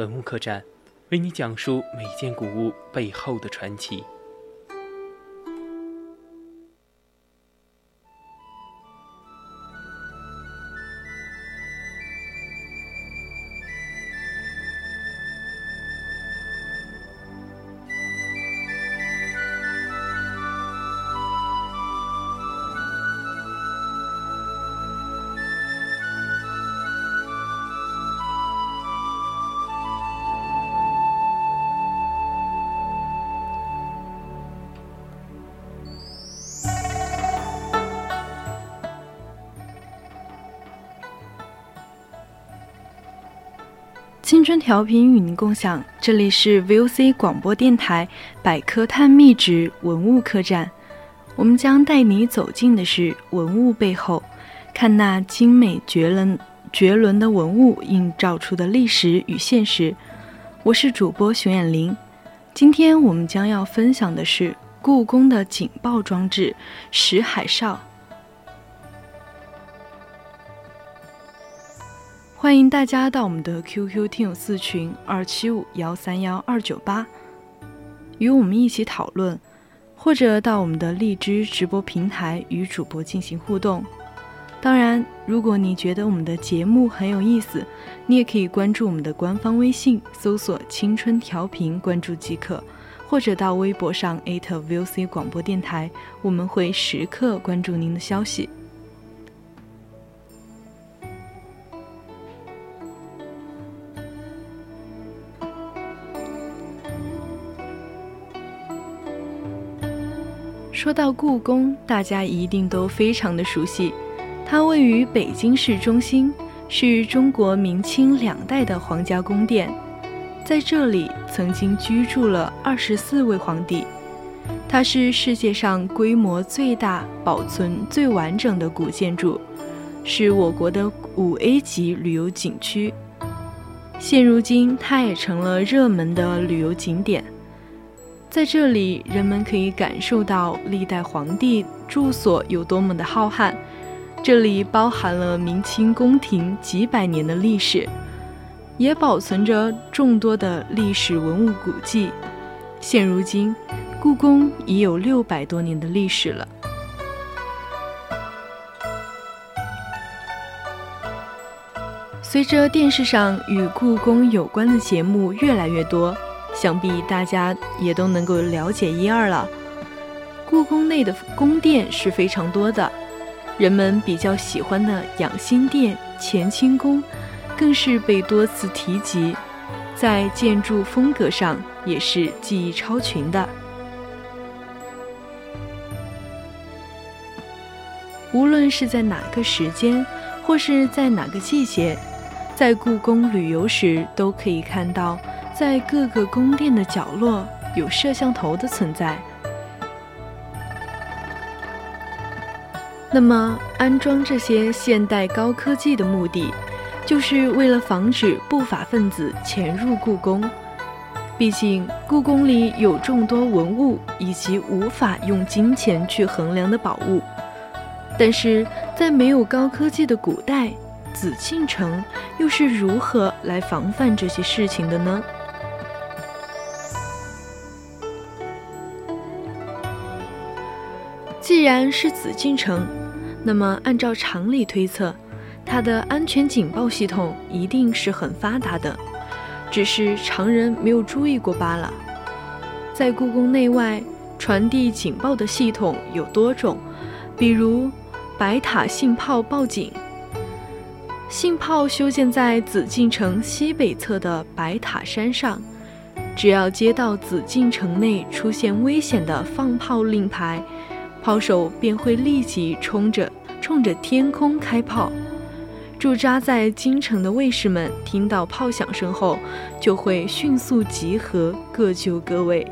文物客栈，为你讲述每件古物背后的传奇。青春调频与您共享，这里是 VOC 广播电台百科探秘之文物客栈。我们将带你走进的是文物背后，看那精美绝伦绝伦的文物映照出的历史与现实。我是主播熊眼玲，今天我们将要分享的是故宫的警报装置——石海哨。欢迎大家到我们的 QQ 听友四群二七五幺三幺二九八，与我们一起讨论，或者到我们的荔枝直播平台与主播进行互动。当然，如果你觉得我们的节目很有意思，你也可以关注我们的官方微信，搜索“青春调频”关注即可，或者到微博上 @VOC 广播电台，我们会时刻关注您的消息。说到故宫，大家一定都非常的熟悉。它位于北京市中心，是中国明清两代的皇家宫殿。在这里曾经居住了二十四位皇帝。它是世界上规模最大、保存最完整的古建筑，是我国的五 A 级旅游景区。现如今，它也成了热门的旅游景点。在这里，人们可以感受到历代皇帝住所有多么的浩瀚。这里包含了明清宫廷几百年的历史，也保存着众多的历史文物古迹。现如今，故宫已有六百多年的历史了。随着电视上与故宫有关的节目越来越多。想必大家也都能够了解一二了。故宫内的宫殿是非常多的，人们比较喜欢的养心殿、乾清宫，更是被多次提及，在建筑风格上也是技艺超群的。无论是在哪个时间，或是在哪个季节，在故宫旅游时，都可以看到。在各个宫殿的角落有摄像头的存在。那么，安装这些现代高科技的目的，就是为了防止不法分子潜入故宫。毕竟，故宫里有众多文物以及无法用金钱去衡量的宝物。但是在没有高科技的古代，紫禁城又是如何来防范这些事情的呢？既然是紫禁城，那么按照常理推测，它的安全警报系统一定是很发达的，只是常人没有注意过罢了。在故宫内外传递警报的系统有多种，比如白塔信炮报警。信炮修建在紫禁城西北侧的白塔山上，只要接到紫禁城内出现危险的放炮令牌。炮手便会立即冲着冲着天空开炮，驻扎在京城的卫士们听到炮响声后，就会迅速集合，各就各位。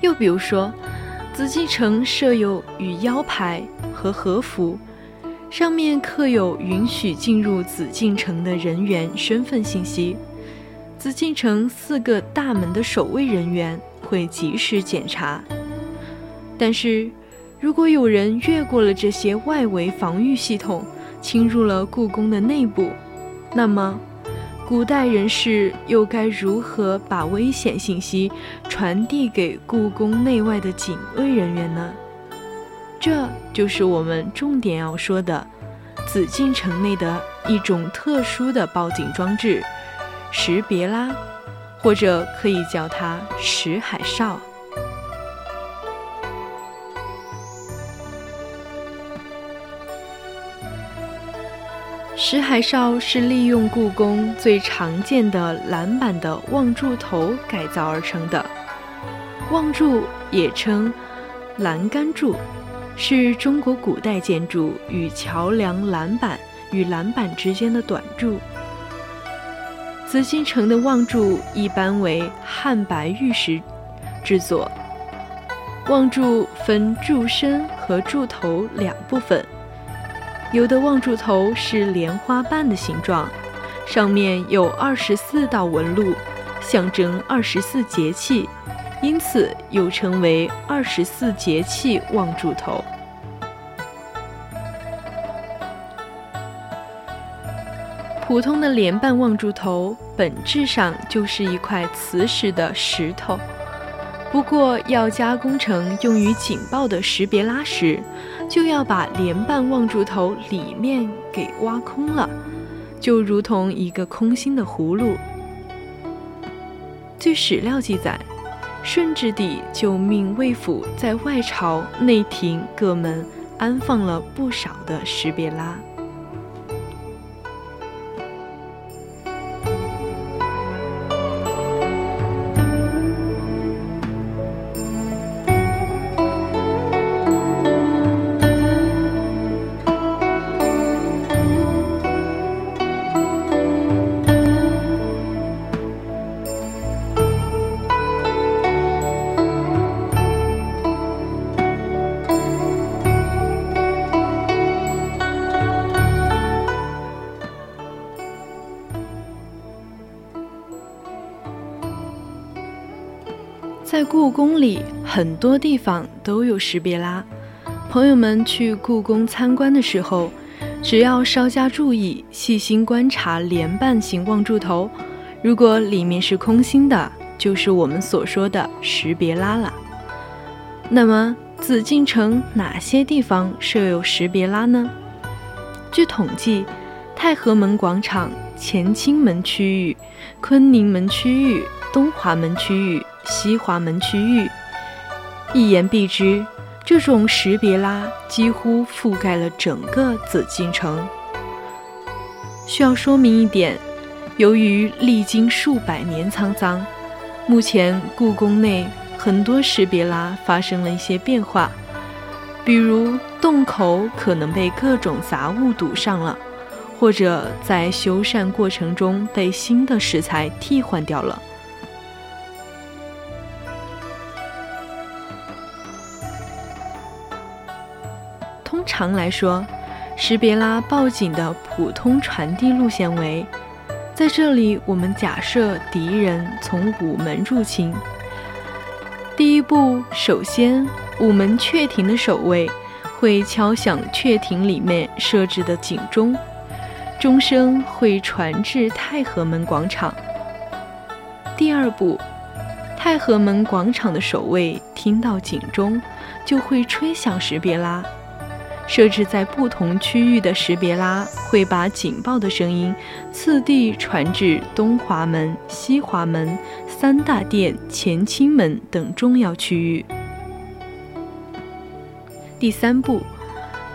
又比如说，紫禁城设有与腰牌和和服，上面刻有允许进入紫禁城的人员身份信息。紫禁城四个大门的守卫人员会及时检查，但是。如果有人越过了这些外围防御系统，侵入了故宫的内部，那么，古代人士又该如何把危险信息传递给故宫内外的警卫人员呢？这就是我们重点要说的，紫禁城内的一种特殊的报警装置——识别啦，或者可以叫它石海哨。石海哨是利用故宫最常见的栏板的望柱头改造而成的。望柱也称栏杆柱，是中国古代建筑与桥梁栏板与栏板之间的短柱。紫禁城的望柱一般为汉白玉石制作，望柱分柱身和柱头两部分。有的望柱头是莲花瓣的形状，上面有二十四道纹路，象征二十四节气，因此又称为二十四节气望柱头。普通的莲瓣望柱头本质上就是一块磁石的石头。不过，要加工成用于警报的识别拉时，就要把连瓣望柱头里面给挖空了，就如同一个空心的葫芦。据史料记载，顺治帝就命卫府在外朝内廷各门安放了不少的识别拉。在故宫里，很多地方都有识别拉。朋友们去故宫参观的时候，只要稍加注意，细心观察莲瓣形望柱头，如果里面是空心的，就是我们所说的识别拉了。那么，紫禁城哪些地方设有识别拉呢？据统计，太和门广场、乾清门区域、坤宁门区域、东华门区域。西华门区域，一言蔽之，这种识别拉几乎覆盖了整个紫禁城。需要说明一点，由于历经数百年沧桑，目前故宫内很多识别拉发生了一些变化，比如洞口可能被各种杂物堵上了，或者在修缮过程中被新的石材替换掉了。常来说，识别拉报警的普通传递路线为：在这里，我们假设敌人从午门入侵。第一步，首先，午门阙庭的守卫会敲响阙庭里面设置的警钟，钟声会传至太和门广场。第二步，太和门广场的守卫听到警钟，就会吹响识别拉。设置在不同区域的识别拉会把警报的声音次第传至东华门、西华门、三大殿、乾清门等重要区域。第三步，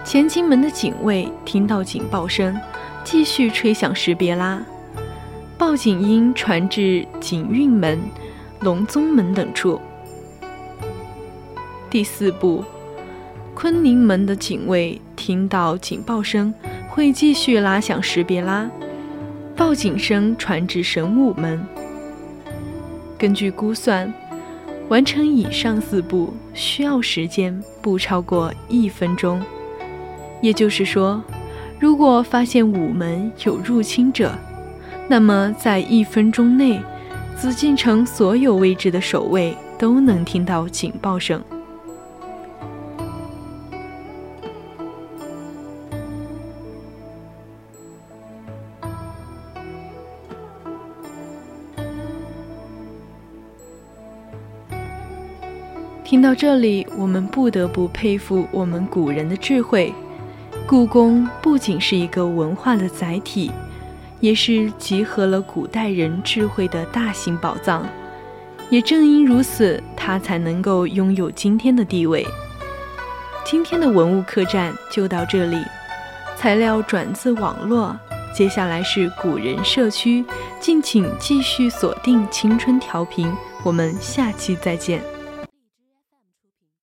乾清门的警卫听到警报声，继续吹响识别拉，报警音传至景运门、隆宗门等处。第四步。坤宁门的警卫听到警报声，会继续拉响识别拉，报警声传至神武门。根据估算，完成以上四步需要时间不超过一分钟。也就是说，如果发现午门有入侵者，那么在一分钟内，紫禁城所有位置的守卫都能听到警报声。听到这里，我们不得不佩服我们古人的智慧。故宫不仅是一个文化的载体，也是集合了古代人智慧的大型宝藏。也正因如此，它才能够拥有今天的地位。今天的文物客栈就到这里，材料转自网络。接下来是古人社区，敬请继续锁定青春调频，我们下期再见。